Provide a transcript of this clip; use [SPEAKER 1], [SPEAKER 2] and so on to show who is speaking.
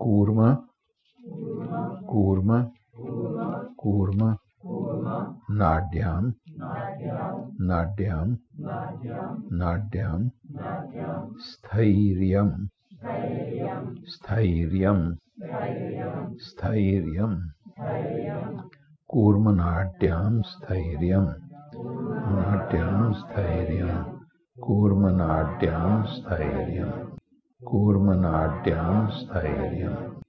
[SPEAKER 1] कूर्म कूर्म कूर्म नाड्याम नाड्याम नाड्याम स्थैर्यम स्थैर्यम स्थैर्यम कूर्मनाट्याम स्थैर्यम नाट्याम स्थैर्यम कूर्मनाट्याम स्थैर्यम कूर्मनाट्यम स्थैर्य